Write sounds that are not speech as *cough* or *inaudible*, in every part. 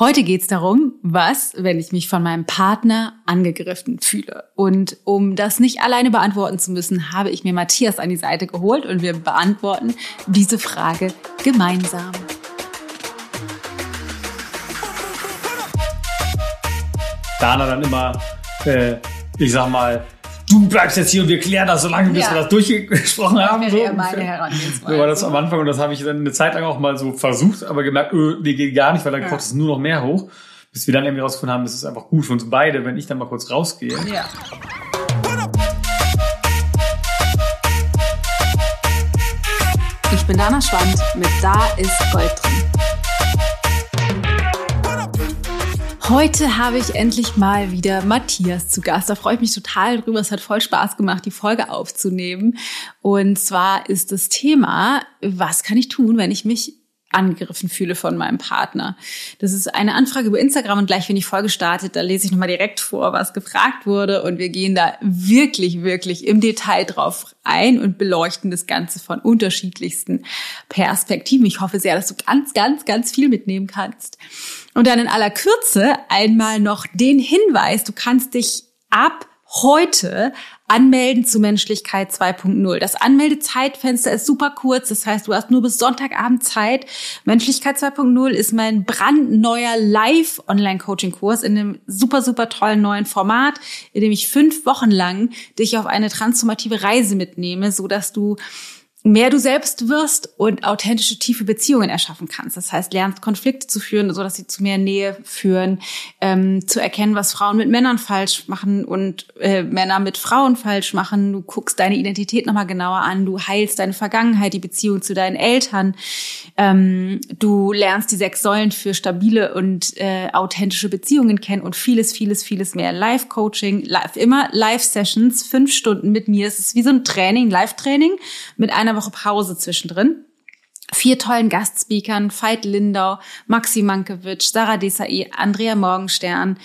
Heute geht's darum, was, wenn ich mich von meinem Partner angegriffen fühle. Und um das nicht alleine beantworten zu müssen, habe ich mir Matthias an die Seite geholt und wir beantworten diese Frage gemeinsam. Dana dann immer, äh, ich sag mal, du bleibst jetzt hier und wir klären das so lange, bis Ja. wir das durchgesprochen haben. wäre So, meine. Herangehensweise. so war das am Anfang und das habe ich dann eine Zeit lang auch mal so versucht, aber gemerkt, öh, nee, geht gar nicht, weil dann Ja. kocht es nur noch mehr hoch. Bis wir dann irgendwie rausgefunden haben, das ist einfach gut für uns beide, wenn ich dann mal kurz rausgehe. Ja. Ich bin Dana Schwand mit Da ist Gold drin. Heute habe ich endlich mal wieder Matthias zu Gast. Da freue ich mich total drüber. Es hat voll Spaß gemacht, die Folge aufzunehmen. Und zwar ist das Thema, was kann ich tun, wenn ich mich angegriffen fühle von meinem Partner. Das ist eine Anfrage über Instagram und gleich, wenn die Folge startet, da lese ich nochmal direkt vor, was gefragt wurde und wir gehen da wirklich, wirklich im Detail drauf ein und beleuchten das Ganze von unterschiedlichsten Perspektiven. Ich hoffe sehr, dass du ganz, ganz, ganz viel mitnehmen kannst. Und dann in aller Kürze einmal noch den Hinweis, du kannst dich ab heute anmelden zu Menschlichkeit 2.0. Das Anmeldezeitfenster ist super kurz, das heißt, du hast nur bis Sonntagabend Zeit. Menschlichkeit 2.0 ist mein brandneuer Live-Online-Coaching-Kurs in einem super, super tollen neuen Format, in dem ich fünf Wochen lang dich auf eine transformative Reise mitnehme, so dass du mehr du selbst wirst und authentische, tiefe Beziehungen erschaffen kannst. Das heißt, lernst Konflikte zu führen, so dass sie zu mehr Nähe führen, ähm, zu erkennen, was Frauen mit Männern falsch machen und äh, Männer mit Frauen falsch machen. Du guckst deine Identität nochmal genauer an, du heilst deine Vergangenheit, die Beziehung zu deinen Eltern. Ähm, du lernst die sechs Säulen für stabile und äh, authentische Beziehungen kennen und vieles, vieles, vieles mehr. Live-Coaching, live, immer Live-Sessions, fünf Stunden mit mir. Es ist wie so ein Training, Live-Training mit einer Woche Pause zwischendrin. Vier tollen Gastspeakern, Veit Lindau, Maxi Mankiewicz, Sarah Desai, Andrea Morgenstern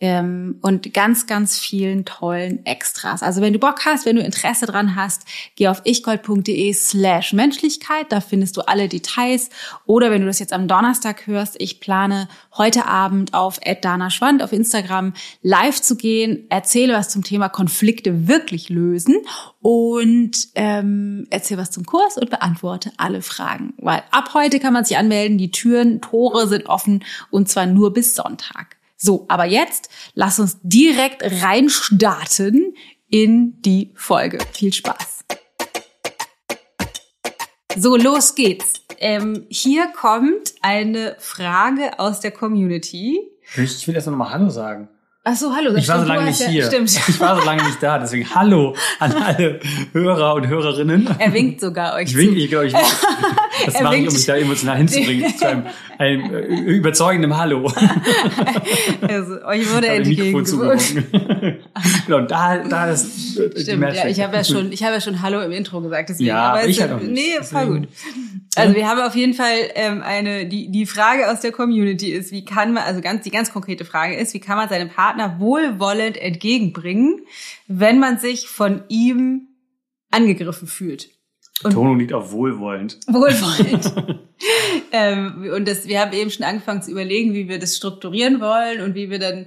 ähm, und ganz, ganz vielen tollen Extras. Also wenn du Bock hast, wenn du Interesse dran hast, geh auf ichgold.de slash Menschlichkeit, da findest du alle Details. Oder wenn du das jetzt am Donnerstag hörst, ich plane heute Abend auf @dana_schwand auf Instagram live zu gehen, erzähle was zum Thema Konflikte wirklich lösen und ähm, erzähle was zum Kurs und beantworte alle Fragen. Weil ab heute kann man sich anmelden, die Türen, Tore sind offen und zwar nur bis Sonntag. So, aber jetzt lass uns direkt reinstarten in die Folge. Viel Spaß. So, los geht's. Ähm, hier kommt eine Frage aus der Community. Ich will erst noch mal Hallo sagen. Ach so, hallo. Ich war so stimmt, lange nicht ja- hier. Stimmt. Ich war so lange nicht da, deswegen Hallo an alle Hörer und Hörerinnen. Er winkt sogar euch Ich winke, ich glaube, ich winke. *laughs* Das Er mache ich, um mich da emotional hinzubringen. *laughs* zu einem, einem äh, überzeugenden Hallo. Also, euch wurde entgegengewunken. *laughs* genau, da, da ist äh, die Stimmt, ja, ich habe ja schon, ich habe ja schon Hallo im Intro gesagt, deswegen. Ja, aber ich halt auch nicht. Nee, Deswegen. gut. Also wir haben auf jeden Fall ähm, eine, die die Frage aus der Community ist, wie kann man, also ganz die ganz konkrete Frage ist, wie kann man seinem Partner wohlwollend entgegenbringen, wenn man sich von ihm angegriffen fühlt? Betonung liegt auf wohlwollend. Wohlwollend. *laughs* ähm, und das, wir haben eben schon angefangen zu überlegen, wie wir das strukturieren wollen und wie wir dann,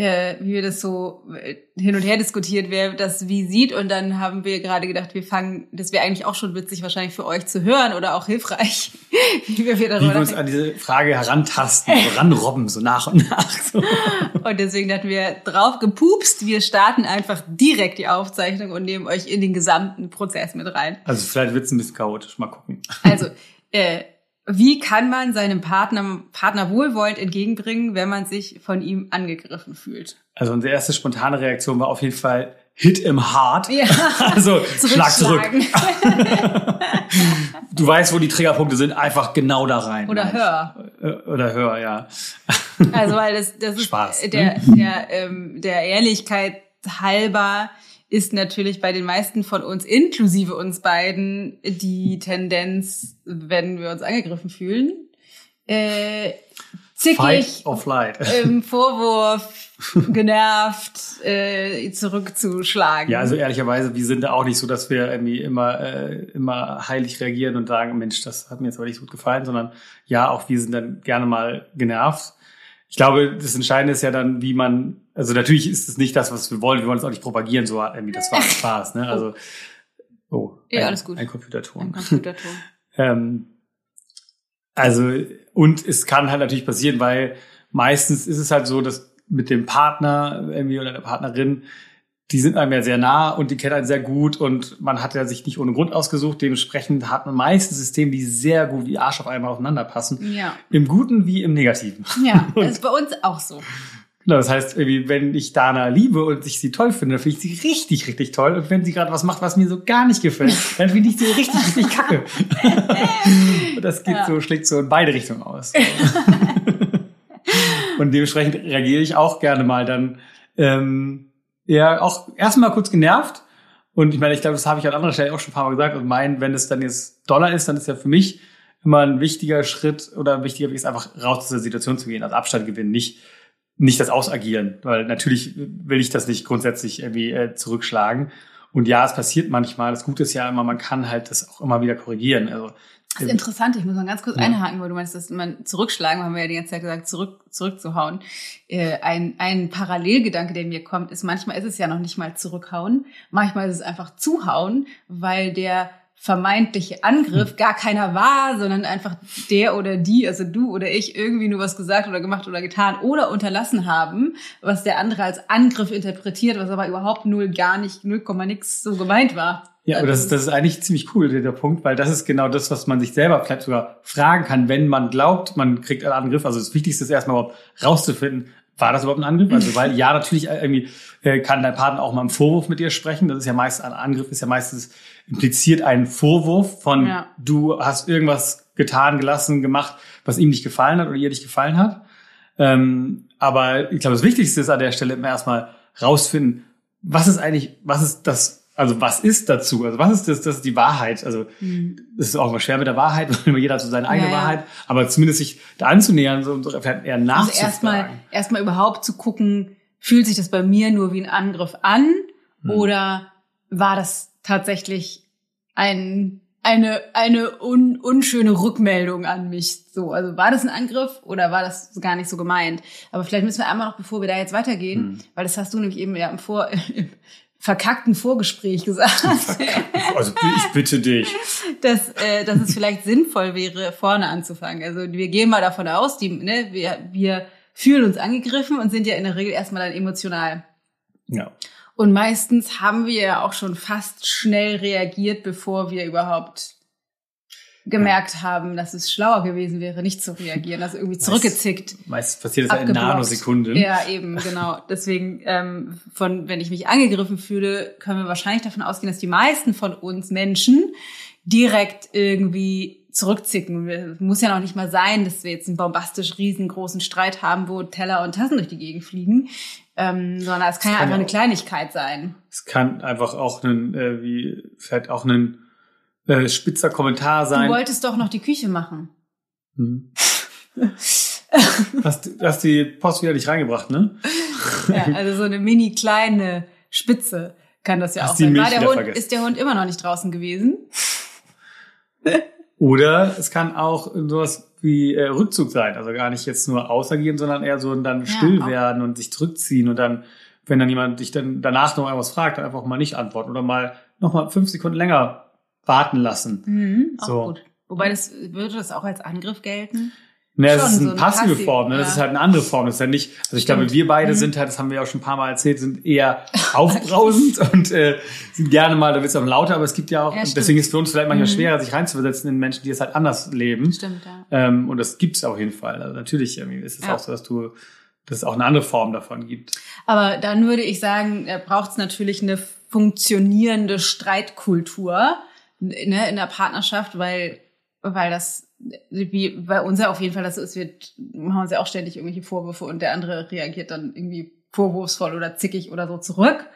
äh, wie wir das so äh, hin und her diskutiert, wer das wie sieht. Und dann haben wir gerade gedacht, wir fangen, das wäre eigentlich auch schon witzig wahrscheinlich für euch zu hören oder auch hilfreich, *laughs* wie wir wieder Wie darüber wir uns an diese Frage herantasten, ranrobben, so nach und nach. So. *laughs* Und deswegen hatten wir drauf gepupst, wir starten einfach direkt die Aufzeichnung und nehmen euch in den gesamten Prozess mit rein. Also vielleicht wird's ein bisschen chaotisch, mal gucken. Also, äh, wie kann man seinem Partner, Partner wohlwollend entgegenbringen, wenn man sich von ihm angegriffen fühlt? Also unsere erste spontane Reaktion war auf jeden Fall Hit im Hart. Ja. *laughs* Also schlag zurück. *laughs* Du weißt, wo die Triggerpunkte sind, einfach genau da rein. Oder hör. Äh, Oder hör, ja. Also, weil das, das ist Spaß, ne? der, der, ähm, der Ehrlichkeit halber ist natürlich bei den meisten von uns, inklusive uns beiden, die Tendenz, wenn wir uns angegriffen fühlen, äh, zickig, im *laughs* Vorwurf, genervt, äh, zurückzuschlagen. Ja, also ehrlicherweise, wir sind da auch nicht so, dass wir irgendwie immer, äh, immer heilig reagieren und sagen, Mensch, das hat mir jetzt aber nicht gut gefallen, sondern ja, auch wir sind dann gerne mal genervt. Ich glaube, das Entscheidende ist ja dann, wie man, also natürlich ist es nicht das, was wir wollen. Wir wollen es auch nicht propagieren, so irgendwie, das war *laughs* Spaß, ne? Also, oh, Ja, ein, alles gut. ein Computerton. Ein Computerton. *laughs* Ähm, also, und es kann halt natürlich passieren, weil meistens ist es halt so, dass mit dem Partner irgendwie oder der Partnerin, die sind einem ja sehr nah und die kennen einen sehr gut und man hat ja sich nicht ohne Grund ausgesucht. Dementsprechend hat man meistens Systeme, die sehr gut wie Arsch auf einmal aufeinander passen. ja. Im Guten wie im Negativen. Ja, *laughs* das ist bei uns auch so. Genau, das heißt, irgendwie, wenn ich Dana liebe und ich sie toll finde, dann finde ich sie richtig, richtig toll. Und wenn sie gerade was macht, was mir so gar nicht gefällt, *laughs* dann finde ich sie richtig, richtig kacke. und *laughs* das geht Ja. so, schlägt so in beide Richtungen aus. und dementsprechend reagiere ich auch gerne mal dann, ähm, ja, auch erstmal kurz genervt. Und ich meine, ich glaube, das habe ich an anderer Stelle auch schon ein paar Mal gesagt. Und mein, wenn es dann jetzt Dollar ist, dann ist ja für mich immer ein wichtiger Schritt oder ein wichtiger Weg ist einfach raus aus der Situation zu gehen, also Abstand gewinnen, nicht nicht das Ausagieren, weil natürlich will ich das nicht grundsätzlich irgendwie äh, zurückschlagen. Und ja, es passiert manchmal. Das Gute ist ja immer, man kann halt das auch immer wieder korrigieren. Also Das ist interessant, ich muss mal ganz kurz Ja. einhaken, weil du meinst, dass man zurückschlagen, haben wir ja die ganze Zeit gesagt, zurück, zurückzuhauen. Äh, ein, ein Parallelgedanke, der mir kommt, ist, manchmal ist es ja noch nicht mal zurückhauen, manchmal ist es einfach zuhauen, weil der vermeintliche Hm. Angriff gar keiner war, sondern einfach der oder die, also du oder ich, irgendwie nur was gesagt oder gemacht oder getan oder unterlassen haben, was der andere als Angriff interpretiert, was aber überhaupt null, gar nicht, null Komma nix so gemeint war. Ja, aber das ist, das ist eigentlich ziemlich cool, der Punkt, weil das ist genau das, was man sich selber vielleicht sogar fragen kann, wenn man glaubt, man kriegt einen Angriff. Also das Wichtigste ist erstmal überhaupt rauszufinden, war das überhaupt ein Angriff? Also weil ja, natürlich irgendwie äh, kann dein Partner auch mal im Vorwurf mit dir sprechen. Das ist ja meist ein Angriff, ist ja meistens impliziert einen Vorwurf von Ja. du hast irgendwas getan, gelassen, gemacht, was ihm nicht gefallen hat oder ihr nicht gefallen hat. Ähm, aber ich glaube, das Wichtigste ist an der Stelle erstmal rausfinden, was ist eigentlich, was ist das, also was ist dazu? Also was ist das, das ist die Wahrheit? Also es ist auch immer schwer mit der Wahrheit, *laughs* weil immer jeder hat so seine eigene Ja, ja. Wahrheit, aber zumindest sich da anzunähern, so, so vielleicht eher Also nachzufragen. erstmal erstmal überhaupt zu gucken, fühlt sich das bei mir nur wie ein Angriff an Hm. oder war das tatsächlich ein eine eine un, unschöne Rückmeldung an mich so also war das ein Angriff oder war das gar nicht so gemeint aber vielleicht müssen wir einmal noch bevor wir da jetzt weitergehen Hm. weil das hast du nämlich eben ja im vor *laughs* im verkackten Vorgespräch gesagt Also ich bitte dich. *laughs* dass, äh, dass es vielleicht sinnvoll wäre, vorne anzufangen. Also wir gehen mal davon aus, die, ne, wir, wir fühlen uns angegriffen und sind ja in der Regel erstmal dann emotional. Ja. Und meistens haben wir ja auch schon fast schnell reagiert, bevor wir überhaupt gemerkt haben, dass es schlauer gewesen wäre, nicht zu reagieren, also irgendwie zurückgezickt. Meist passiert das ja in. Nanosekunden. Ja, eben, genau. Deswegen, ähm, von, wenn ich mich angegriffen fühle, können wir wahrscheinlich davon ausgehen, dass die meisten von uns Menschen direkt irgendwie zurückzicken. Es muss ja noch nicht mal sein, dass wir jetzt einen bombastisch riesengroßen Streit haben, wo Teller und Tassen durch die Gegend fliegen, ähm, sondern es kann ja kann einfach ja eine auch- Kleinigkeit sein. Es kann einfach auch ein, äh, wie, vielleicht auch ein äh, spitzer Kommentar Du sein. wolltest doch noch die Küche machen. Hm. *laughs* hast, du- hast die Post wieder nicht reingebracht, ne? Ja, also so eine mini kleine Spitze kann das ja Hast auch sein. War der Hund, vergessen. ist der Hund immer noch nicht draußen gewesen? *laughs* Oder es kann auch sowas wie äh, Rückzug sein. Also gar nicht jetzt nur ausagieren, sondern eher so dann still auch. werden und sich zurückziehen und dann, wenn dann jemand dich dann danach noch irgendwas fragt, dann einfach mal nicht antworten oder mal noch mal fünf Sekunden länger warten lassen. Mhm, auch So. gut. Wobei das würde das auch als Angriff gelten. Ne, das ist so eine eine passive passiv- Form, ne? das ja. ist halt eine andere Form. Das ist ja nicht, also ich glaube, Stimmt. wir beide Mhm. sind halt, das haben wir ja auch schon ein paar Mal erzählt, sind eher *laughs* aufbrausend und äh, sind gerne mal, da wird es auch lauter, aber es gibt ja auch, Ja, deswegen ist es für uns vielleicht manchmal Mhm. schwerer, sich reinzuversetzen in Menschen, die es halt anders leben. Stimmt, ja. Ähm, und das gibt's auf jeden Fall. Also natürlich ist es Ja. auch so, dass du, dass es auch eine andere Form davon gibt. Aber dann würde ich sagen, braucht es natürlich eine funktionierende Streitkultur ne, in der Partnerschaft, weil, weil das wie bei uns ja auf jeden Fall das ist, wir machen uns ja auch ständig irgendwelche Vorwürfe und der andere reagiert dann irgendwie vorwurfsvoll oder zickig oder so zurück.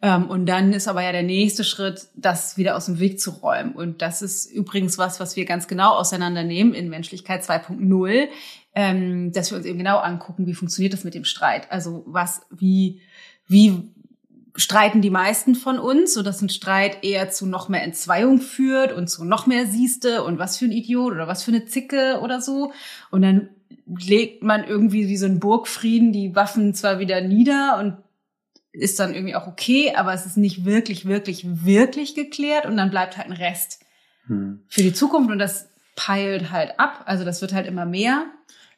Ähm, und dann ist aber ja der nächste Schritt, das wieder aus dem Weg zu räumen. Und das ist übrigens was, was wir ganz genau auseinandernehmen in Menschlichkeit 2.0, ähm, dass wir uns eben genau angucken, wie funktioniert das mit dem Streit. Also was, wie, wie streiten die meisten von uns, so dass ein Streit eher zu noch mehr Entzweiung führt und zu noch mehr Sieste und was für ein Idiot oder was für eine Zicke oder so. Und dann legt man irgendwie wie so ein Burgfrieden die Waffen zwar wieder nieder und ist dann irgendwie auch okay, aber es ist nicht wirklich, wirklich, wirklich geklärt und dann bleibt halt ein Rest hm. für die Zukunft und das peilt halt ab. Also das wird halt immer mehr.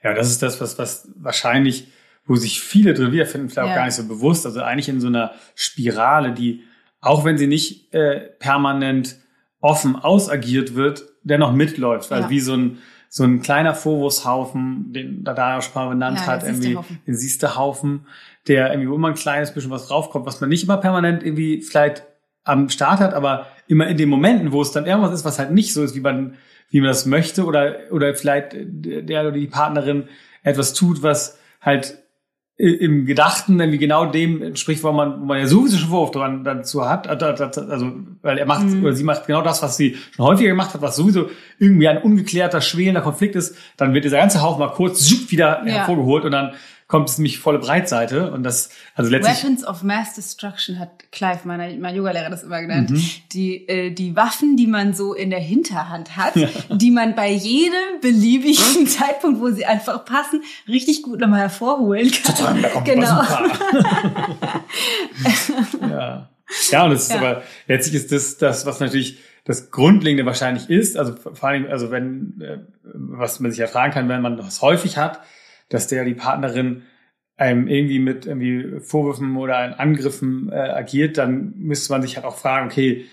Ja, das ist das, was, was wahrscheinlich, wo sich viele drin wiederfinden, vielleicht ja. auch gar nicht so bewusst. Also eigentlich in so einer Spirale, die, auch wenn sie nicht äh, permanent offen ausagiert wird, dennoch mitläuft. Also ja. wie so ein, so ein kleiner Vorwurfshaufen, den Dada schon mal benannt ja, hat, irgendwie den siehste Haufen, der irgendwie wo immer ein kleines bisschen was draufkommt, was man nicht immer permanent irgendwie vielleicht am Start hat, aber immer in den Momenten, wo es dann irgendwas ist, was halt nicht so ist, wie man, wie man das möchte, oder, oder vielleicht der oder die Partnerin etwas tut, was halt im Gedachten irgendwie genau dem entspricht, wo man, wo man ja sowieso schon Vorwurf dran dazu hat. Also, weil er macht mhm. oder sie macht genau das, was sie schon häufiger gemacht hat, was sowieso irgendwie ein ungeklärter, schwelender Konflikt ist. Dann wird dieser ganze Hauch mal kurz wieder ja. hervorgeholt und dann kommt es nämlich volle Breitseite und das also letztlich Weapons of Mass Destruction hat Clive meiner mein Yogalehrer das immer genannt mhm. die äh, die Waffen die man so in der Hinterhand hat ja. die man bei jedem beliebigen *laughs* Zeitpunkt wo sie einfach passen richtig gut nochmal hervorholen kann Total, da kommt genau *laughs* ja ja und es ist ja. aber letztlich ist das das was natürlich das Grundlegende wahrscheinlich ist also vor allem also wenn äh, was man sich ja fragen kann wenn man das häufig hat dass der die Partnerin einem irgendwie mit irgendwie Vorwürfen oder Angriffen äh, agiert, dann müsste man sich halt auch fragen, okay,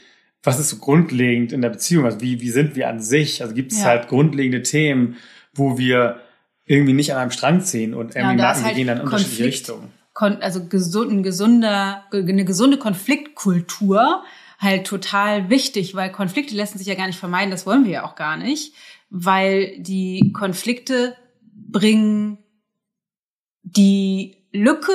was ist so grundlegend in der Beziehung? Also wie, wie sind wir an sich? Also gibt es ja. halt grundlegende Themen, wo wir irgendwie nicht an einem Strang ziehen und irgendwie ja, und merken, halt wir gehen dann in unterschiedliche Richtungen. Also gesund, ein gesunder, eine gesunde Konfliktkultur halt total wichtig, weil Konflikte lassen sich ja gar nicht vermeiden, das wollen wir ja auch gar nicht, weil die Konflikte bringen die Lücke,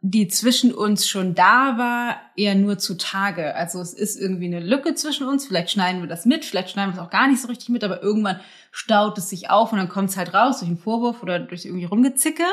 die zwischen uns schon da war, eher nur zutage. Also es ist irgendwie eine Lücke zwischen uns. Vielleicht schneiden wir das mit, vielleicht schneiden wir es auch gar nicht so richtig mit, aber irgendwann staut es sich auf und dann kommt es halt raus durch einen Vorwurf oder durch irgendwie Rumgezicke.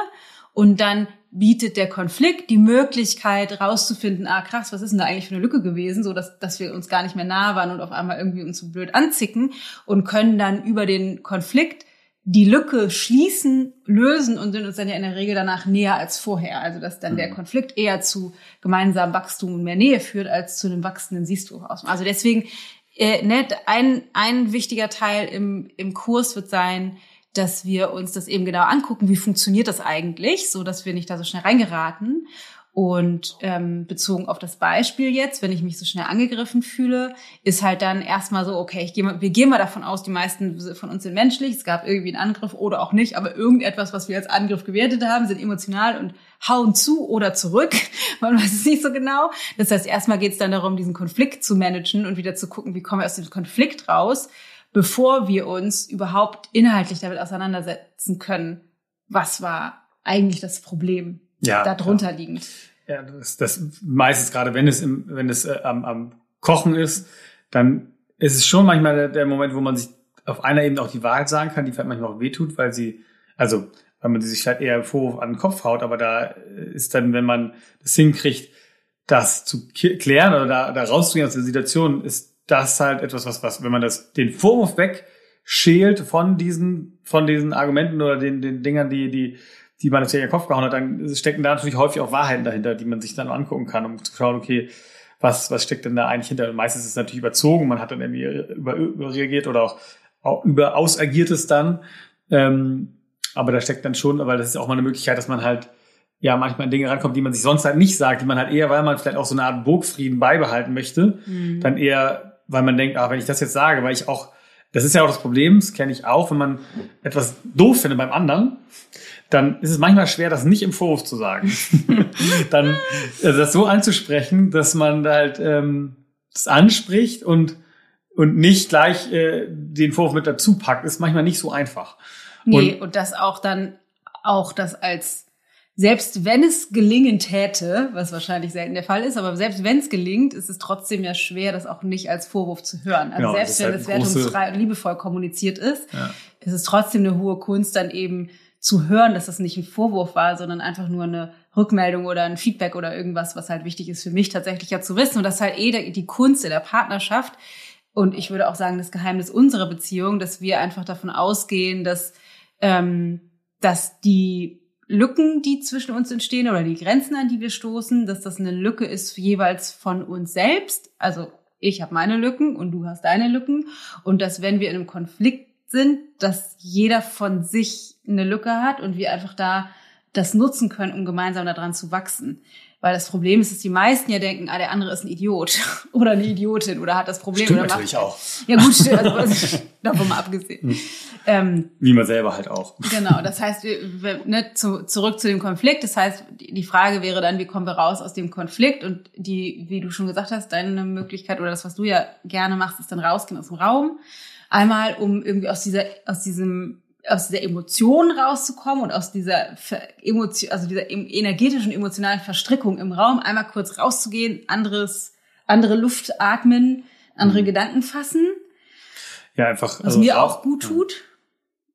Und dann bietet der Konflikt die Möglichkeit rauszufinden, ah krass, was ist denn da eigentlich für eine Lücke gewesen, so dass, dass wir uns gar nicht mehr nah waren und auf einmal irgendwie uns so blöd anzicken und können dann über den Konflikt die Lücke schließen, lösen und sind uns dann ja in der Regel danach näher als vorher. Also dass dann der mhm. Konflikt eher zu gemeinsamem Wachstum und mehr Nähe führt als zu einem wachsenden Siehst-du-Ausmaß. Also deswegen, äh, ne, ein, ein wichtiger Teil im, im Kurs wird sein, dass wir uns das eben genau angucken, wie funktioniert das eigentlich, so dass wir nicht da so schnell reingeraten und ähm, bezogen auf das Beispiel jetzt, wenn ich mich so schnell angegriffen fühle, ist halt dann erstmal so, okay, ich geh mal, wir gehen mal davon aus, die meisten von uns sind menschlich, es gab irgendwie einen Angriff oder auch nicht, aber irgendetwas, was wir als Angriff gewertet haben, sind emotional und hauen zu oder zurück. *laughs* Man weiß es nicht so genau. Das heißt, erstmal geht es dann darum, diesen Konflikt zu managen und wieder zu gucken, wie kommen wir aus dem Konflikt raus, bevor wir uns überhaupt inhaltlich damit auseinandersetzen können, was war eigentlich das Problem ja, darunter ja. liegend. Ja, das, das meistens gerade, wenn es im, wenn es äh, am, am Kochen ist, dann ist es schon manchmal der, der, Moment, wo man sich auf einer Ebene auch die Wahrheit sagen kann, die vielleicht manchmal auch wehtut, weil sie, also weil man sich vielleicht eher Vorwurf an den Kopf haut, aber da ist dann, wenn man das hinkriegt, das zu klären oder da, da rauszugehen aus der Situation, ist das halt etwas, was, was, wenn man das, den Vorwurf wegschält von diesen, von diesen Argumenten oder den, den Dingern, die, die die man natürlich in den Kopf gehauen hat, dann stecken da natürlich häufig auch Wahrheiten dahinter, die man sich dann angucken kann, um zu schauen, okay, was, was steckt denn da eigentlich hinter? Und meistens ist es natürlich überzogen, man hat dann irgendwie über, überreagiert oder auch, auch über ausagiert es dann. Ähm, aber da steckt dann schon, weil das ist auch mal eine Möglichkeit, dass man halt ja manchmal an Dinge rankommt, die man sich sonst halt nicht sagt, die man halt eher, weil man vielleicht auch so eine Art Burgfrieden beibehalten möchte, mhm. dann eher, weil man denkt, ah, wenn ich das jetzt sage, weil ich auch, das ist ja auch das Problem, das kenne ich auch, wenn man etwas doof findet beim anderen, dann ist es manchmal schwer, das nicht im Vorwurf zu sagen. *laughs* dann also das so anzusprechen, dass man halt ähm, das anspricht und und nicht gleich äh, den Vorwurf mit dazu packt, ist manchmal nicht so einfach. Nee, und, und das auch dann auch das als selbst wenn es gelingen täte, was wahrscheinlich selten der Fall ist, aber selbst wenn es gelingt, ist es trotzdem ja schwer, das auch nicht als Vorwurf zu hören. Also genau, selbst wenn halt es wertungsfrei und liebevoll kommuniziert ist, ja. ist es trotzdem eine hohe Kunst, dann eben zu hören, dass das nicht ein Vorwurf war, sondern einfach nur eine Rückmeldung oder ein Feedback oder irgendwas, was halt wichtig ist für mich tatsächlich ja zu wissen. Und das ist halt eh die Kunst in der Partnerschaft. Und ich würde auch sagen, das Geheimnis unserer Beziehung, dass wir einfach davon ausgehen, dass, ähm, dass die Lücken, die zwischen uns entstehen oder die Grenzen, an die wir stoßen, dass das eine Lücke ist jeweils von uns selbst. Also ich habe meine Lücken und du hast deine Lücken. Und dass wenn wir in einem Konflikt sind, dass jeder von sich eine Lücke hat und wir einfach da das nutzen können, um gemeinsam daran zu wachsen. Weil das Problem ist, dass die meisten ja denken, ah, der andere ist ein Idiot *laughs* oder eine Idiotin oder hat das Problem. Stimmt oder natürlich auch. *laughs* Ja gut, stimmt, also, *laughs* davon mal abgesehen. Hm. Ähm, Wie man selber halt auch. Genau, das heißt, ne, zu, zurück zu dem Konflikt. Das heißt, die, die Frage wäre dann, wie kommen wir raus aus dem Konflikt? Und die, wie du schon gesagt hast, deine Möglichkeit oder das, was du ja gerne machst, ist dann rausgehen aus dem Raum. Einmal, um irgendwie aus dieser, aus diesem aus dieser Emotion rauszukommen und aus dieser Emotion, also dieser energetischen, emotionalen Verstrickung im Raum, einmal kurz rauszugehen, anderes, andere Luft atmen, andere mhm. Gedanken fassen. Ja, einfach. Was also mir auch gut tut.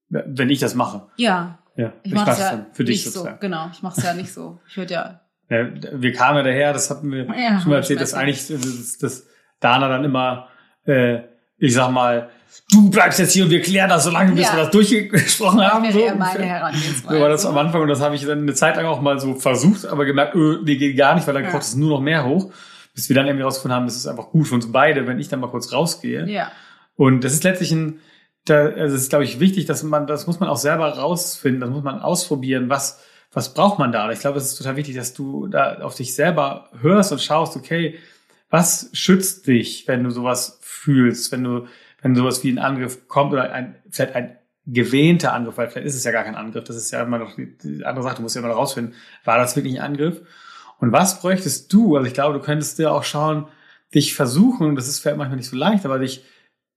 Wenn ich das mache. Ja. Ja, ich, ich mache es ja für dich nicht sozusagen. so. Genau, ich mache es ja nicht so. Ich würde ja. *laughs* ja. Wir kamen ja daher, das hatten wir ja, schon mal erzählt, dass eigentlich dass, dass Dana dann immer, äh, ich sag mal, du bleibst jetzt hier und wir klären das so lange, bis ja. wir das durchgesprochen haben. Das wäre so. meine Herangehensweise. So war das am Anfang und das habe ich dann eine Zeit lang auch mal so versucht, aber gemerkt, öh, nee, geht gar nicht, weil dann ja. kocht es nur noch mehr hoch. Bis wir dann irgendwie rausgefunden haben, das ist einfach gut für uns beide, wenn ich dann mal kurz rausgehe. Ja. Und das ist letztlich ein, da, also es ist, glaube ich, wichtig, dass man, das muss man auch selber rausfinden, das muss man ausprobieren, was, was braucht man da? Ich glaube, es ist total wichtig, dass du da auf dich selber hörst und schaust, okay, was schützt dich, wenn du sowas fühlst, wenn du wenn sowas wie ein Angriff kommt oder ein, vielleicht ein gewähnter Angriff, weil vielleicht ist es ja gar kein Angriff, das ist ja immer noch die, die andere Sache, du musst ja immer noch rausfinden, war das wirklich ein Angriff? Und was bräuchtest du? Also ich glaube, du könntest dir auch schauen, dich versuchen, das ist vielleicht manchmal nicht so leicht, aber dich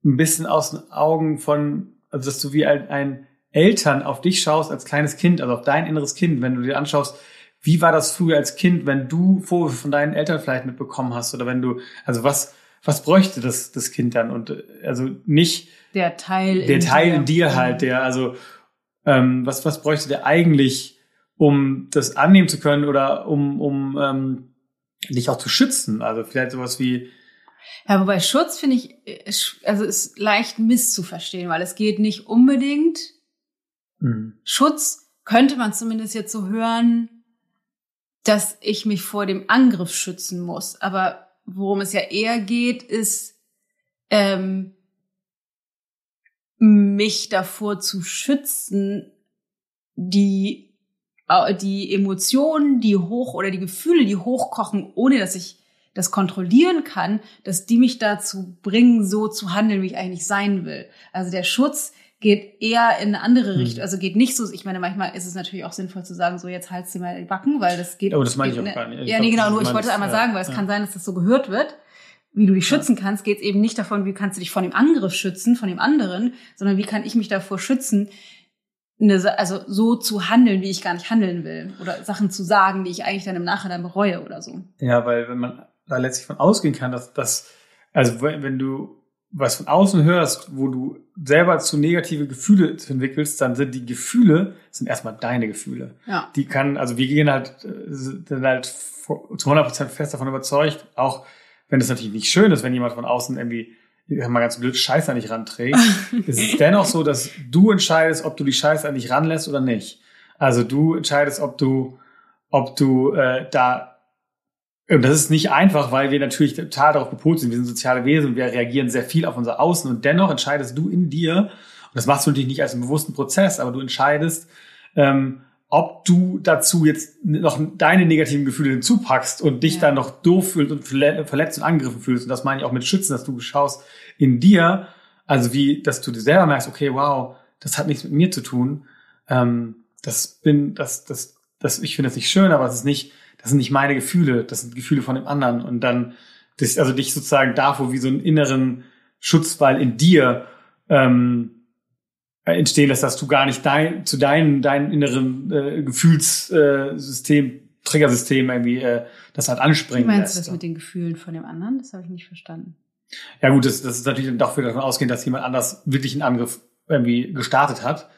ein bisschen aus den Augen von, also dass du wie ein, ein Eltern auf dich schaust als kleines Kind, also auf dein inneres Kind, wenn du dir anschaust, wie war das früher als Kind, wenn du Vorwürfe von deinen Eltern vielleicht mitbekommen hast oder wenn du, also was, was bräuchte das, das Kind dann? Und äh, also nicht der Teil, der in Teil dir. in dir halt, der, also ähm, was, was bräuchte der eigentlich, um das annehmen zu können oder um, um ähm, dich auch zu schützen? Also vielleicht sowas wie ja, wobei Schutz finde ich, also ist leicht misszuverstehen, weil es geht nicht unbedingt. Mhm. Schutz könnte man zumindest jetzt so hören, dass ich mich vor dem Angriff schützen muss. Aber worum es ja eher geht, ist, ähm, mich davor zu schützen, die, die Emotionen, die hoch oder die Gefühle, die hochkochen, ohne dass ich das kontrollieren kann, dass die mich dazu bringen, so zu handeln, wie ich eigentlich sein will. Also der Schutz geht eher in eine andere Richtung. Hm. Also geht nicht so, ich meine, manchmal ist es natürlich auch sinnvoll zu sagen, so jetzt halt's dir mal die Backen, weil das geht. Aber das meine ich auch gar nicht. Ich ja, nee, genau, nur ich wollte einmal ja, sagen, weil es ja. kann sein, dass das so gehört wird. Wie du dich schützen ja. kannst, geht es eben nicht davon, wie kannst du dich von dem Angriff schützen, von dem anderen, sondern wie kann ich mich davor schützen, eine, also so zu handeln, wie ich gar nicht handeln will. Oder Sachen zu sagen, die ich eigentlich dann im Nachhinein bereue oder so. Ja, weil wenn man da letztlich von ausgehen kann, dass, dass also wenn du was von außen hörst, wo du selber zu negative Gefühle entwickelst, dann sind die Gefühle, sind erstmal deine Gefühle. Ja. Die kann, also wir gehen halt, äh, sind halt zu 100% fest davon überzeugt, auch wenn es natürlich nicht schön ist, wenn jemand von außen irgendwie, mal ganz blöd, Scheiße an dich ranträgt, *laughs* ist es dennoch so, dass du entscheidest, ob du die Scheiße an dich ranlässt oder nicht. Also du entscheidest, ob du, ob du äh, da und das ist nicht einfach, weil wir natürlich total darauf gepolt sind. Wir sind soziale Wesen, wir reagieren sehr viel auf unser Außen und dennoch entscheidest du in dir, und das machst du natürlich nicht als einen bewussten Prozess, aber du entscheidest, ähm, ob du dazu jetzt noch deine negativen Gefühle hinzupackst und dich ja. dann noch doof fühlst und verletzt und angegriffen fühlst. Und das meine ich auch mit Schützen, dass du schaust in dir, also wie, dass du dir selber merkst, okay, wow, das hat nichts mit mir zu tun. Ähm, das bin, das, das, das, ich finde das nicht schön, aber es ist nicht, das sind nicht meine Gefühle, das sind Gefühle von dem anderen. Und dann, das, also dich sozusagen davor wie so einen inneren Schutzwall in dir ähm, entstehen lässt, dass du gar nicht dein, zu deinem deinem inneren äh, Gefühlssystem, äh, Triggersystem irgendwie äh, das halt anspringen Wie meinst du das mit den Gefühlen von dem anderen? Das habe ich nicht verstanden. Ja gut, das, das ist natürlich dann doch wieder davon ausgehen, dass jemand anders wirklich einen Angriff irgendwie gestartet hat.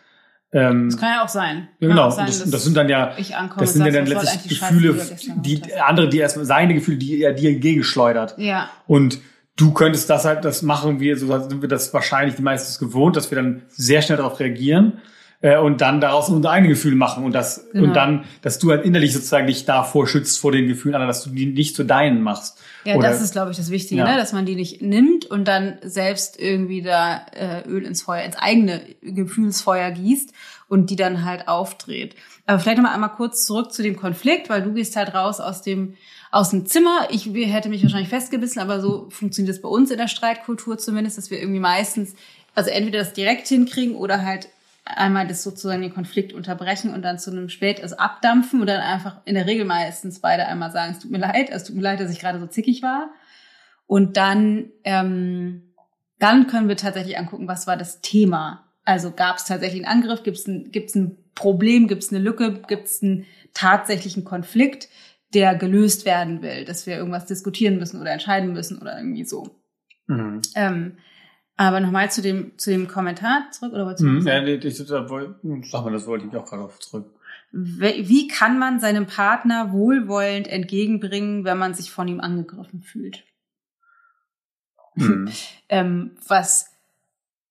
Ähm, das kann ja auch sein. Ja, genau. Sein, das, das, sind dann ja, das sind ja dann letztlich Gefühle, die andere, die erstmal seine Gefühle, die er dir entgegenschleudert. Ja. Und du könntest das halt, das machen wir, so sind wir das wahrscheinlich die meistens gewohnt, dass wir dann sehr schnell darauf reagieren. Äh, und dann daraus unsere eigenen Gefühle machen und das Genau. und dann, dass du halt innerlich sozusagen dich davor schützt vor den Gefühlen anderen, dass du die nicht zu deinen machst. Ja, Oder- das ist, glaube ich, das Wichtige, Ja. ne? dass man die nicht nimmt und dann selbst irgendwie da äh, Öl ins Feuer, ins eigene Gefühlsfeuer gießt und die dann halt aufdreht. Aber vielleicht noch mal einmal kurz zurück zu dem Konflikt, weil du gehst halt raus aus dem aus dem Zimmer. Ich hätte mich wahrscheinlich festgebissen, aber so funktioniert es bei uns in der Streitkultur zumindest, dass wir irgendwie meistens, also entweder das direkt hinkriegen oder halt einmal das sozusagen den Konflikt unterbrechen und dann zu einem Spät, also abdampfen und dann einfach in der Regel meistens beide einmal sagen, es tut mir leid, es tut mir leid, dass ich gerade so zickig war. Und dann, ähm, dann können wir tatsächlich angucken, was war das Thema. Also gab es tatsächlich einen Angriff, gibt es ein, gibt's ein Problem, gibt es eine Lücke, gibt es einen tatsächlichen Konflikt, der gelöst werden will, dass wir irgendwas diskutieren müssen oder entscheiden müssen oder irgendwie so. Mhm. Ähm, aber nochmal zu dem, zu dem Kommentar zurück, oder du noch Mhm. Ja, nee, ich, woll- sag mal, das wollte ich auch gerade auf zurück. Wie wie kann man seinem Partner wohlwollend entgegenbringen, wenn man sich von ihm angegriffen fühlt? Mhm. *laughs* Ähm, was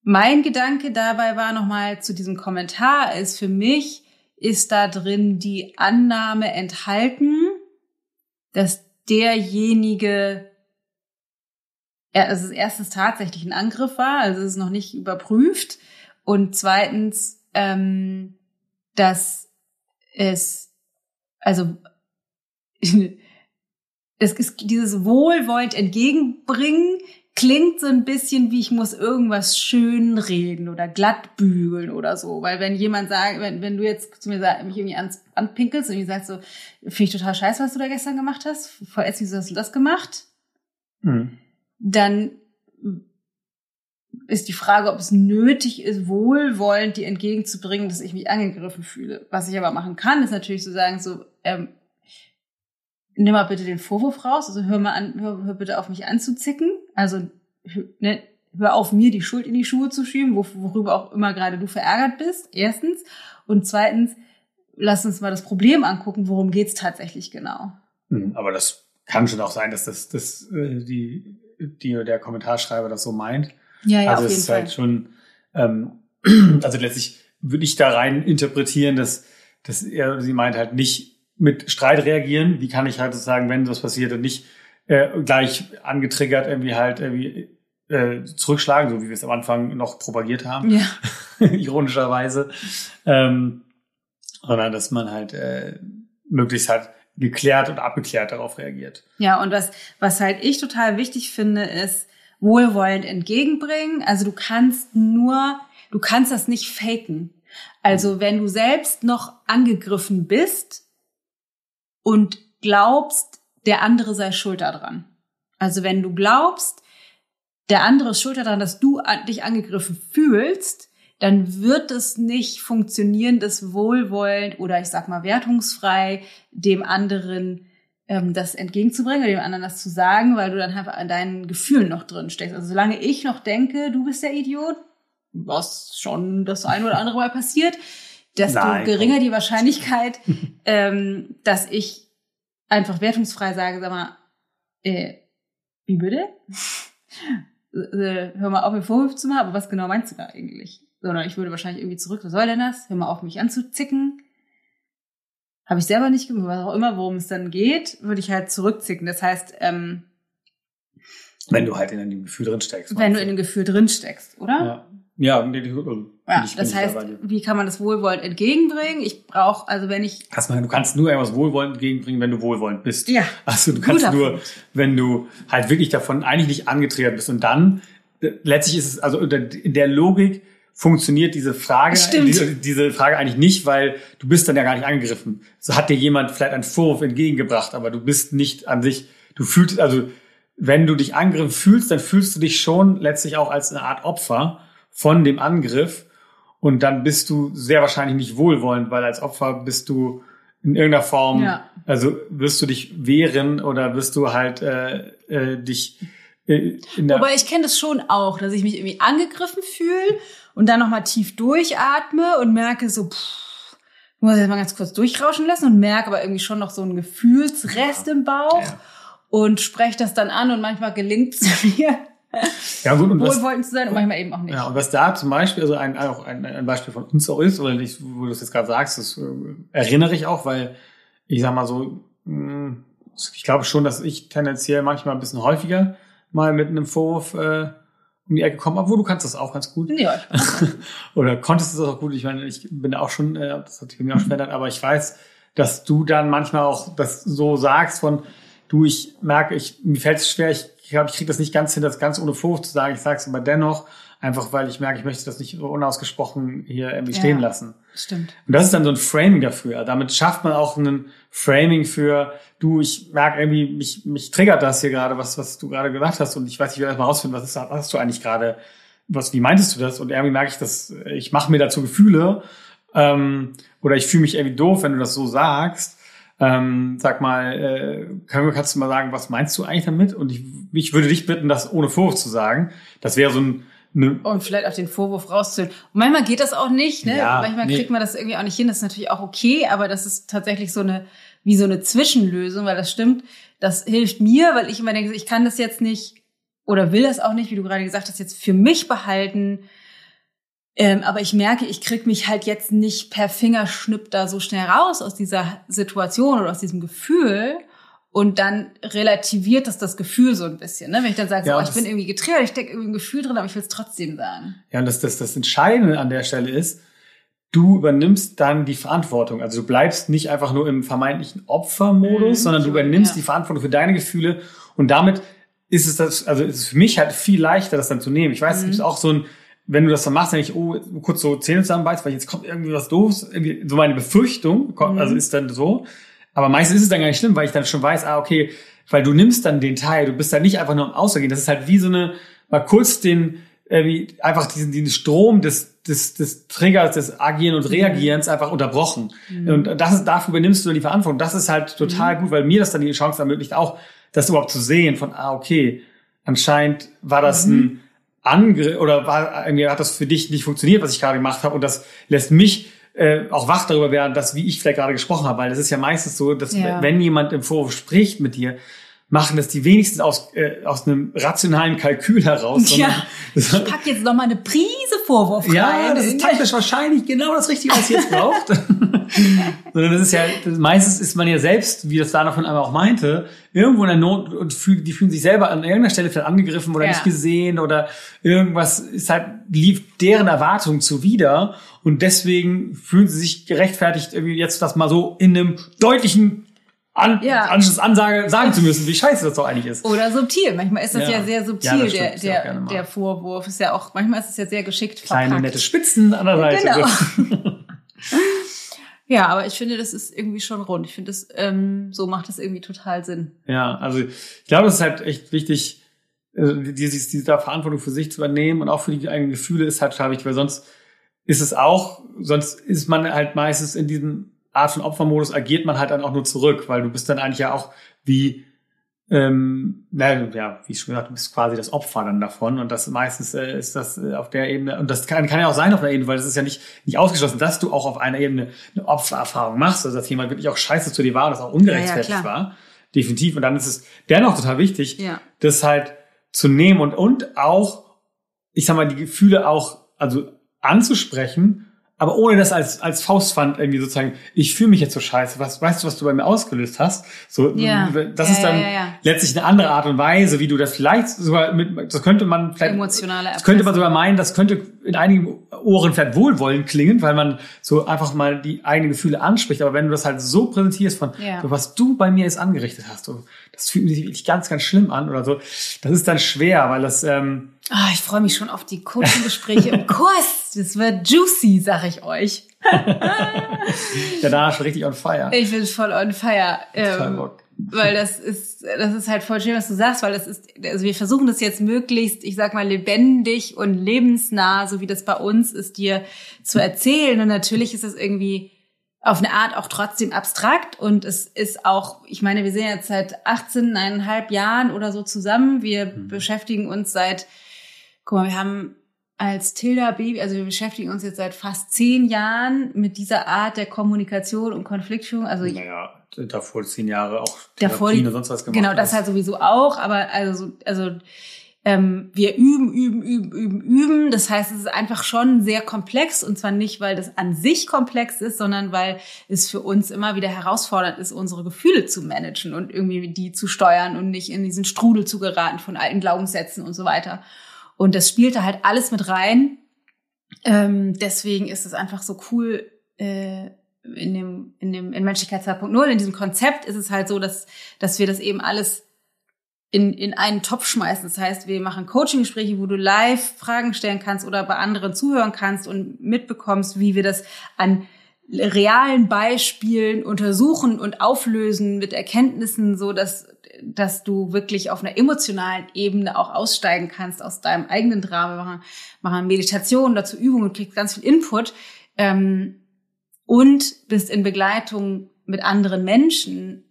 mein Gedanke dabei war, nochmal zu diesem Kommentar, ist für mich, ist da drin die Annahme enthalten, dass derjenige, also das erstes tatsächlich ein Angriff war, also es ist noch nicht überprüft. Und zweitens, ähm, dass es, also *laughs* es ist dieses wohlwollend entgegenbringen klingt so ein bisschen wie ich muss irgendwas schön reden oder glatt bügeln oder so, weil wenn jemand sagt, wenn, wenn du jetzt zu mir sag, mich irgendwie ans, anpinkelst und ich sagst so, finde ich total scheiße, was du da gestern gemacht hast, voll wieso hast du das gemacht? Mhm. Dann ist die Frage, ob es nötig ist, wohlwollend dir entgegenzubringen, dass ich mich angegriffen fühle. Was ich aber machen kann, ist natürlich zu sagen, so, ähm, nimm mal bitte den Vorwurf raus, also hör mal an, hör, hör bitte auf mich anzuzicken, also ne, hör auf mir die Schuld in die Schuhe zu schieben, wo, worüber auch immer gerade du verärgert bist, erstens. Und zweitens, lass uns mal das Problem angucken, worum geht's tatsächlich genau. Mhm. Aber das kann schon auch sein, dass das, das äh, die, die der Kommentarschreiber das so meint. Ja, ja, also auf es jeden ist Fall. halt schon, ähm, *clears throat* also letztlich würde ich da rein interpretieren, dass, dass er oder sie meint halt nicht mit Streit reagieren. Wie kann ich halt sozusagen, wenn was passiert und nicht äh, gleich angetriggert irgendwie halt irgendwie äh, zurückschlagen, so wie wir es am Anfang noch propagiert haben, ja. *laughs* ironischerweise, ähm, sondern dass man halt äh, möglichst halt geklärt und abgeklärt darauf reagiert. Ja, und was, was halt ich total wichtig finde, ist wohlwollend entgegenbringen. Also du kannst nur, du kannst das nicht faken. Also wenn du selbst noch angegriffen bist und glaubst, der andere sei schuld daran. Also wenn du glaubst, der andere ist schuld daran, dass du dich angegriffen fühlst, dann wird es nicht funktionieren, das wohlwollend oder ich sag mal wertungsfrei dem anderen ähm, das entgegenzubringen oder dem anderen das zu sagen, weil du dann einfach an deinen Gefühlen noch drin steckst. Also solange ich noch denke, du bist der Idiot, was schon das ein oder andere Mal passiert, desto Nein, geringer komm. die Wahrscheinlichkeit, *laughs* ähm, dass ich einfach wertungsfrei sage, sag mal, äh, wie bitte? *laughs* äh, hör mal auf, mir Vorwürfe zu machen, aber was genau meinst du da eigentlich? Sondern ich würde wahrscheinlich irgendwie zurück, was soll denn das? Hör mal auf, mich anzuzicken. Habe ich selber nicht gemacht, was auch immer, worum es dann geht, würde ich halt zurückzicken. Das heißt, ähm, Wenn du halt in dem Gefühl drin steckst. wenn du in dem Gefühl drin steckst, oder? Ja, ja nee, bin Ja, ich- das heißt, wie kann man das wohlwollend entgegenbringen? Ich brauche, also wenn ich, Erstmal, du kannst nur irgendwas wohlwollend entgegenbringen, wenn du wohlwollend bist. ja, Also du kannst nur, Punkt. wenn du halt wirklich davon eigentlich nicht angetriggert bist. Und dann, äh, letztlich ist es, also in der Logik funktioniert diese Frage, diese, diese Frage eigentlich nicht, weil du bist dann ja gar nicht angegriffen. So hat dir jemand vielleicht einen Vorwurf entgegengebracht, aber du bist nicht an sich, du fühlst, also wenn du dich angegriffen fühlst, dann fühlst du dich schon letztlich auch als eine Art Opfer von dem Angriff. Und dann bist du sehr wahrscheinlich nicht wohlwollend, weil als Opfer bist du in irgendeiner Form, Ja. also wirst du dich wehren oder wirst du halt äh, äh, dich äh, in der Wobei ich kenne das schon auch, dass ich mich irgendwie angegriffen fühle und dann nochmal tief durchatme und merke so, pff, ich muss jetzt mal ganz kurz durchrauschen lassen und merke aber irgendwie schon noch so einen Gefühlsrest im Bauch Ja. und spreche das dann an und manchmal gelingt es *laughs* mir, Ja, gut, und was, wohlwollend zu sein und manchmal eben auch nicht. ja, und was da zum Beispiel, also ein, auch ein, ein Beispiel von uns auch ist, oder nicht, wo du es jetzt gerade sagst, das äh, erinnere ich auch, weil ich sag mal so, mh, ich glaube schon, dass ich tendenziell manchmal ein bisschen häufiger mal mit einem Vorwurf äh, um die Ecke komme, obwohl du kannst das auch ganz gut. Ja, *laughs* oder konntest es auch gut. Ich meine, ich bin auch schon, äh, das hat sich bei mir auch schon verändert, aber ich weiß, dass du dann manchmal auch das so sagst von, du, ich merke, ich, mir fällt es schwer, ich glaube, ich kriege das nicht ganz hin, das ganz ohne Vorwurf zu sagen, ich sage es aber dennoch, einfach weil ich merke, ich möchte das nicht unausgesprochen hier irgendwie stehen Ja. lassen. Stimmt. Und das ist dann so ein Framing dafür. Damit schafft man auch einen Framing für, du, ich merke irgendwie, mich, mich triggert das hier gerade, was, was du gerade gesagt hast und ich weiß, ich will erstmal rausfinden, was ist, was hast du eigentlich gerade, was, wie meintest du das? Und irgendwie merke ich, dass ich mache mir dazu Gefühle ähm, oder ich fühle mich irgendwie doof, wenn du das so sagst. Ähm, sag mal, äh, können, kannst du mal sagen, was meinst du eigentlich damit? Und ich, ich würde dich bitten, das ohne Vorwurf zu sagen. Das wäre so ein, eine, Und vielleicht auch den Vorwurf rauszuholen. Manchmal geht das auch nicht, ne? Ja, manchmal nee. kriegt man das irgendwie auch nicht hin. Das ist natürlich auch okay, aber das ist tatsächlich so eine, wie so eine Zwischenlösung, weil das stimmt. Das hilft mir, weil ich immer denke, ich kann das jetzt nicht oder will das auch nicht, wie du gerade gesagt hast, jetzt für mich behalten. Ähm, aber ich merke, ich krieg mich halt jetzt nicht per Fingerschnipp da so schnell raus aus dieser Situation oder aus diesem Gefühl. Und dann relativiert das das Gefühl so ein bisschen. Ne? Wenn ich dann sage, Ja, so, oh, ich bin irgendwie getriggert, ich stecke irgendwie ein Gefühl drin, aber ich will es trotzdem sagen. Ja, und das, das, das Entscheidende an der Stelle ist, du übernimmst dann die Verantwortung. Also du bleibst nicht einfach nur im vermeintlichen Opfermodus, Mhm, sondern du übernimmst ja. die Verantwortung für deine Gefühle und damit ist es das, also ist es für mich halt viel leichter, das dann zu nehmen. Ich weiß, es Mhm. gibt auch so ein, wenn du das dann machst, wenn ich, oh, kurz so Zähne zusammenbeißt, weil jetzt kommt irgendwie was doofes, irgendwie so meine Befürchtung, Mhm. also ist dann so. Aber meistens ist es dann gar nicht schlimm, weil ich dann schon weiß, ah, okay, weil du nimmst dann den Teil, du bist dann nicht einfach nur am Ausgehen. Das ist halt wie so eine, mal kurz den, äh, einfach diesen, diesen Strom des, des, des Triggers, des Agieren und Reagierens einfach unterbrochen. Und das ist, dafür übernimmst du dann die Verantwortung. Das ist halt total gut, weil mir das dann die Chance ermöglicht, auch das überhaupt zu sehen von, ah, okay, anscheinend war das ein Angriff oder war, irgendwie hat das für dich nicht funktioniert, was ich gerade gemacht habe und das lässt mich äh, auch wach darüber werden, dass wie ich vielleicht gerade gesprochen habe, weil das ist ja meistens so, dass Ja. wenn jemand im Vorwurf spricht mit dir, machen das die wenigsten aus, äh, aus einem rationalen Kalkül heraus. sondern Ja. Ich pack jetzt noch mal eine Prise Vorwurf rein. ja, das ist taktisch wahrscheinlich genau das Richtige, was ihr jetzt braucht. *laughs* Sondern das ist ja, das, meistens ist man ja selbst, wie das Dana von einmal auch meinte, irgendwo in der Not und fühl, die fühlen sich selber an irgendeiner Stelle vielleicht angegriffen oder Ja. nicht gesehen oder irgendwas ist halt, lief deren Erwartung zuwider und deswegen fühlen sie sich gerechtfertigt, irgendwie jetzt das mal so in einem deutlichen an, Ja. Anschlussansage sagen zu müssen, wie scheiße das doch eigentlich ist. Oder subtil. Manchmal ist das ja, Ja. sehr subtil, der, ja der, mal. der Vorwurf. Ist ja auch, manchmal ist es ja sehr geschickt Kleine verpackt. nette Spitzen an der Seite. Genau. *laughs* Ja, aber ich finde, das ist irgendwie schon rund. Ich finde, das, ähm, so macht das irgendwie total Sinn. Ja, also ich glaube, es ist halt echt wichtig, äh, diese, diese Verantwortung für sich zu übernehmen und auch für die eigenen Gefühle ist halt total wichtig, weil sonst ist es auch, sonst ist man halt meistens in diesem Art von Opfermodus, agiert man halt dann auch nur zurück, weil du bist dann eigentlich ja auch wie, ähm, na, ja, wie schon gesagt, du bist quasi das Opfer dann davon und das meistens äh, ist das äh, auf der Ebene, und das kann, kann ja auch sein auf der Ebene, weil das ist ja nicht, nicht ausgeschlossen, dass du auch auf einer Ebene eine Opfererfahrung machst, also dass jemand wirklich auch scheiße zu dir war und das auch ungerechtfertigt Ja, ja, war. Definitiv. Und dann ist es dennoch total wichtig, Ja. das halt zu nehmen und, und auch, ich sag mal, die Gefühle auch, also anzusprechen, aber ohne das als, als Faustpfand irgendwie sozusagen, ich fühle mich jetzt so scheiße, was, weißt du, was du bei mir ausgelöst hast? So, Ja. das Ja, ist dann ja, letztlich eine andere Art und Weise, wie du das vielleicht sogar mit, das könnte man vielleicht, Emotionale das könnte man sogar meinen, das könnte in einigen Ohren vielleicht wohlwollend klingen, weil man so einfach mal die eigenen Gefühle anspricht. Aber wenn du das halt so präsentierst von, Ja. so, was du bei mir jetzt angerichtet hast, so, das fühlt sich wirklich ganz, ganz schlimm an oder so, das ist dann schwer, weil das, ähm, Ah, ich freue mich schon auf die Coaching-Gespräche im *laughs* Kurs. Das wird juicy, sag ich euch. *laughs* ja, da ist schon richtig on fire. Ich bin voll on fire. Ähm, Bock. Weil das ist, das ist halt voll schön, was du sagst, weil das ist, also wir versuchen das jetzt möglichst, ich sag mal, lebendig und lebensnah, so wie das bei uns ist, dir zu erzählen. Und natürlich ist es irgendwie auf eine Art auch trotzdem abstrakt und es ist auch, ich meine, wir sind jetzt seit 18,5 Jahren oder so zusammen. Wir beschäftigen uns seit, guck mal, wir haben als Tilda Baby, also wir beschäftigen uns jetzt seit fast zehn Jahren mit dieser Art der Kommunikation und Konfliktführung. Also ich Naja, davor zehn Jahre auch davor und sonst was gemacht. genau das hast. halt sowieso auch aber also so- also ähm, wir üben, üben, üben, üben, üben. Das heißt, es ist einfach schon sehr komplex und zwar nicht, weil das an sich komplex ist, sondern weil es für uns immer wieder herausfordernd ist, unsere Gefühle zu managen und irgendwie die zu steuern und nicht in diesen Strudel zu geraten von alten Glaubenssätzen und so weiter. Und das spielt da halt alles mit rein. Ähm, deswegen ist es einfach so cool, äh, in dem, in dem, in Menschlichkeit 2.0, in diesem Konzept ist es halt so, dass, dass wir das eben alles in, in einen Topf schmeißen. Das heißt, wir machen Coaching-Gespräche, wo du live Fragen stellen kannst oder bei anderen zuhören kannst und mitbekommst, wie wir das an realen Beispielen untersuchen und auflösen mit Erkenntnissen, so dass, dass du wirklich auf einer emotionalen Ebene auch aussteigen kannst aus deinem eigenen Drama, machen, machen Meditation, dazu Übungen und kriegst ganz viel Input, ähm, und bist in Begleitung mit anderen Menschen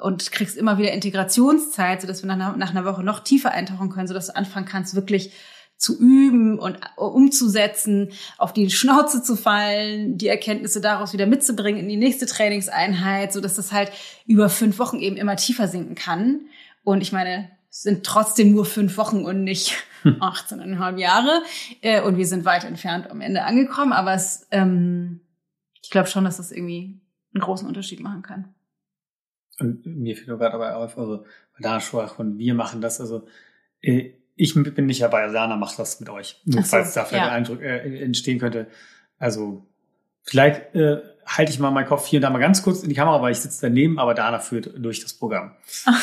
und kriegst immer wieder Integrationszeit, sodass wir nach, nach einer Woche noch tiefer eintauchen können, sodass du anfangen kannst, wirklich zu üben und umzusetzen, auf die Schnauze zu fallen, die Erkenntnisse daraus wieder mitzubringen in die nächste Trainingseinheit, so dass das halt über fünf Wochen eben immer tiefer sinken kann. Und ich meine, es sind trotzdem nur fünf Wochen und nicht 18,5 Jahre. Äh, und wir sind weit entfernt am Ende angekommen, aber es, ähm, ich glaube schon, dass das irgendwie einen großen Unterschied machen kann. Und mir fällt gerade aber auf, also da sprach von wir machen das, also äh, ich bin nicht dabei, Sana macht das mit euch. Nur so, falls da vielleicht ja. ein Eindruck äh, entstehen könnte. Also vielleicht äh, halte ich mal meinen Kopf hier und da mal ganz kurz in die Kamera, weil ich sitze daneben, aber Dana führt durch das Programm.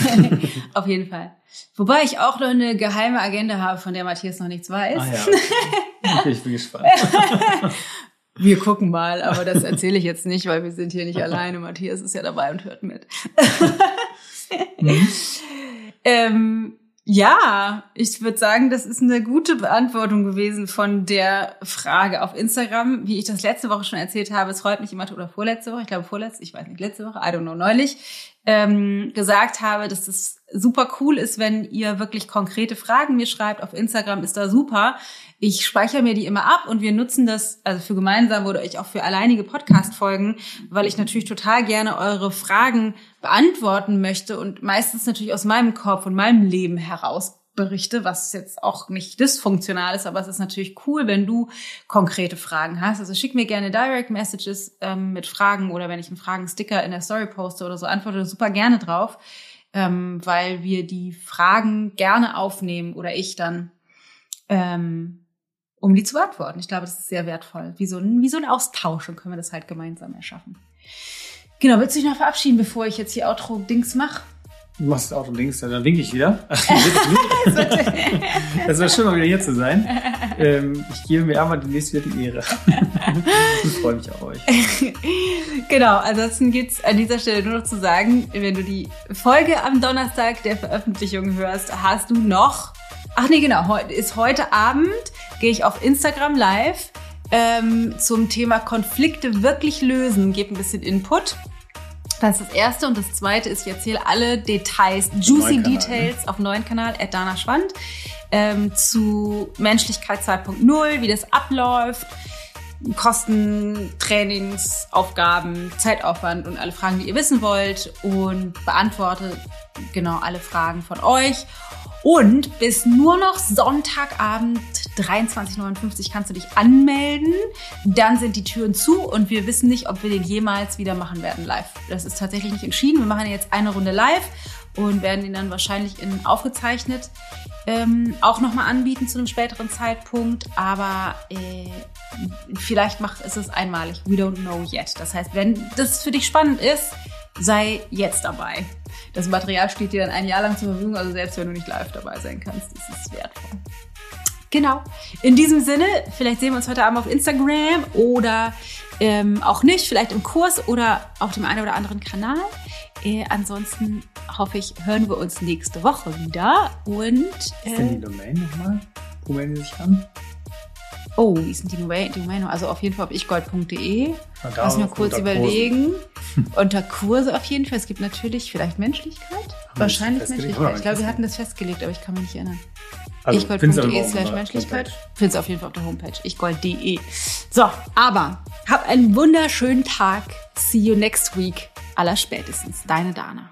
*laughs* Auf jeden Fall. Wobei ich auch noch eine geheime Agenda habe, von der Matthias noch nichts weiß. Ah, ja. Okay, ich bin *laughs* gespannt. Wir gucken mal, aber das erzähle ich jetzt nicht, weil wir sind hier nicht *laughs* alleine. Matthias ist ja dabei und hört mit. mhm. *laughs* ähm, ja, ich würde sagen, das ist eine gute Beantwortung gewesen von der Frage auf Instagram. Wie ich das letzte Woche schon erzählt habe, es freut mich immer, oder vorletzte Woche, ich glaube vorletzte, ich weiß nicht, letzte Woche, I don't know, neulich, ähm, gesagt habe, dass es super cool ist, wenn ihr wirklich konkrete Fragen mir schreibt. Auf Instagram ist da super. Ich speichere mir die immer ab und wir nutzen das also für gemeinsam oder ich auch für alleinige Podcast-Folgen, weil ich natürlich total gerne eure Fragen beantworten möchte und meistens natürlich aus meinem Kopf und meinem Leben heraus berichte, was jetzt auch nicht dysfunktional ist, aber es ist natürlich cool, wenn du konkrete Fragen hast. Also schick mir gerne Direct Messages ähm, mit Fragen oder wenn ich einen Fragen-Sticker in der Story poste oder so, antworte super gerne drauf, ähm, weil wir die Fragen gerne aufnehmen oder ich dann, ähm, um die zu beantworten. Ich glaube, das ist sehr wertvoll. Wie so ein, wie so ein Austausch und können wir das halt gemeinsam erschaffen. Genau, willst du dich noch verabschieden, bevor ich jetzt hier Outro-Dings mache? Du machst das Auto links, dann winke ich wieder. *laughs* das wäre schön, mal wieder hier zu sein. *laughs* Ähm, ich gebe mir einmal demnächst wieder die Ehre. *laughs* ich freue mich auf euch. *laughs* Genau, ansonsten gibt es an dieser Stelle nur noch zu sagen, wenn du die Folge am Donnerstag der Veröffentlichung hörst, hast du noch. Ach nee, genau, ist heute Abend, gehe ich auf Instagram live ähm, zum Thema Konflikte wirklich lösen, gebe ein bisschen Input. Das ist das erste. Und das zweite ist, ich erzähle alle Details, juicy Kanal, Details ne? auf dem neuen Kanal, Dana Schwand, ähm, zu Menschlichkeit 2.0, wie das abläuft, Kosten, Trainings, Aufgaben, Zeitaufwand und alle Fragen, die ihr wissen wollt und beantworte genau alle Fragen von euch. Und bis nur noch Sonntagabend 23.59 kannst du dich anmelden. Dann sind die Türen zu und wir wissen nicht, ob wir den jemals wieder machen werden live. Das ist tatsächlich nicht entschieden. Wir machen jetzt eine Runde live und werden ihn dann wahrscheinlich in aufgezeichnet ähm, auch nochmal anbieten zu einem späteren Zeitpunkt. Aber äh, vielleicht macht es es einmalig. We don't know yet. Das heißt, wenn das für dich spannend ist, sei jetzt dabei. Das Material steht dir dann ein Jahr lang zur Verfügung, also selbst wenn du nicht live dabei sein kannst, ist es wertvoll. Genau. In diesem Sinne, vielleicht sehen wir uns heute Abend auf Instagram oder ähm, auch nicht, vielleicht im Kurs oder auf dem einen oder anderen Kanal. Äh, ansonsten hoffe ich, hören wir uns nächste Woche wieder. Und. Äh, ist denn die Domain nochmal? Wo melden Sie sich an? Oh, wie ist denn die Domain? Also auf jeden Fall auf ichgold.de. Lass mal kurz überlegen. *laughs* unter Kurse auf jeden Fall. Es gibt natürlich vielleicht Menschlichkeit. Haben Wahrscheinlich Menschlichkeit. Ich glaube, wir hatten das festgelegt, aber ich kann mich nicht erinnern. Also, ichgold.de slash Menschlichkeit. Findest du auf jeden Fall auf der Homepage. ichgold.de. So, aber hab einen wunderschönen Tag. See you next week. Aller spätestens. Deine Dana.